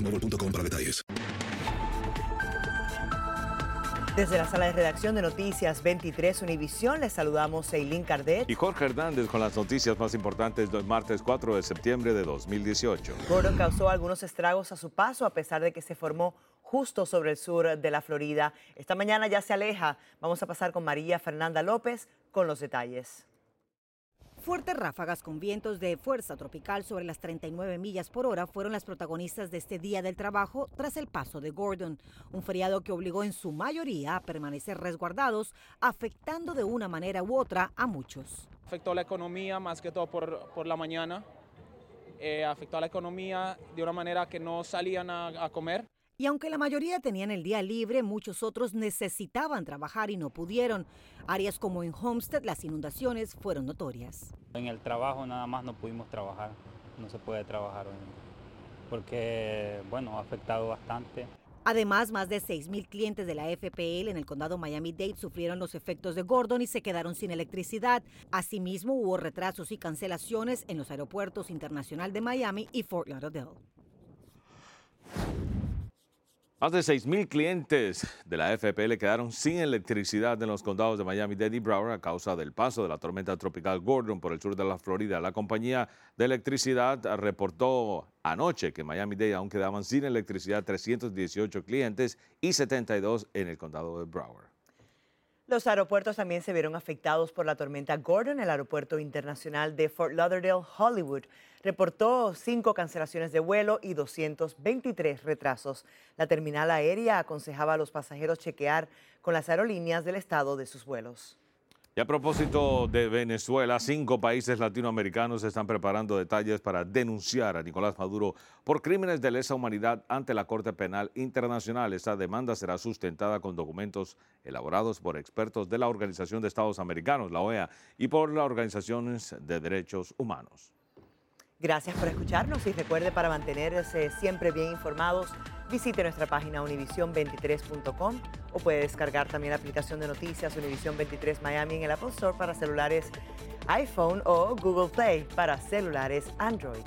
boostmobile.com para detalles. Desde la sala de redacción de Noticias 23 Univisión, les saludamos Eileen Cardet. Y Jorge Hernández con las noticias más importantes del martes 4 de septiembre de 2018. Gordon causó algunos estragos a su paso a pesar de que se formó justo sobre el sur de la Florida. Esta mañana ya se aleja. Vamos a pasar con María Fernanda López con los detalles. Fuertes ráfagas con vientos de fuerza tropical sobre las 39 millas por hora fueron las protagonistas de este día del trabajo tras el paso de Gordon, un feriado que obligó en su mayoría a permanecer resguardados, afectando de una manera u otra a muchos. Afectó la economía más que todo por, por la mañana, eh, afectó a la economía de una manera que no salían a, a comer. Y aunque la mayoría tenían el día libre, muchos otros necesitaban trabajar y no pudieron. Áreas como en Homestead, las inundaciones fueron notorias. En el trabajo nada más no pudimos trabajar, no se puede trabajar hoy, porque, bueno, ha afectado bastante. Además, más de 6.000 clientes de la FPL en el condado Miami-Dade sufrieron los efectos de Gordon y se quedaron sin electricidad. Asimismo, hubo retrasos y cancelaciones en los aeropuertos Internacional de Miami y Fort Lauderdale. Más de 6.000 clientes de la FPL quedaron sin electricidad en los condados de Miami-Dade y Broward a causa del paso de la tormenta tropical Gordon por el sur de la Florida. La compañía de electricidad reportó anoche que en Miami-Dade aún quedaban sin electricidad 318 clientes y 72 en el condado de Broward. Los aeropuertos también se vieron afectados por la tormenta Gordon. El aeropuerto internacional de Fort Lauderdale, Hollywood, reportó cinco cancelaciones de vuelo y 223 retrasos. La terminal aérea aconsejaba a los pasajeros chequear con las aerolíneas del estado de sus vuelos. Y a propósito de Venezuela, cinco países latinoamericanos están preparando detalles para denunciar a Nicolás Maduro por crímenes de lesa humanidad ante la Corte Penal Internacional. Esta demanda será sustentada con documentos elaborados por expertos de la Organización de Estados Americanos, la OEA, y por las organizaciones de derechos humanos. Gracias por escucharnos y recuerde para mantenerse siempre bien informados, visite nuestra página univision23.com o puede descargar también la aplicación de noticias Univision 23 Miami en el Apple Store para celulares iPhone o Google Play para celulares Android.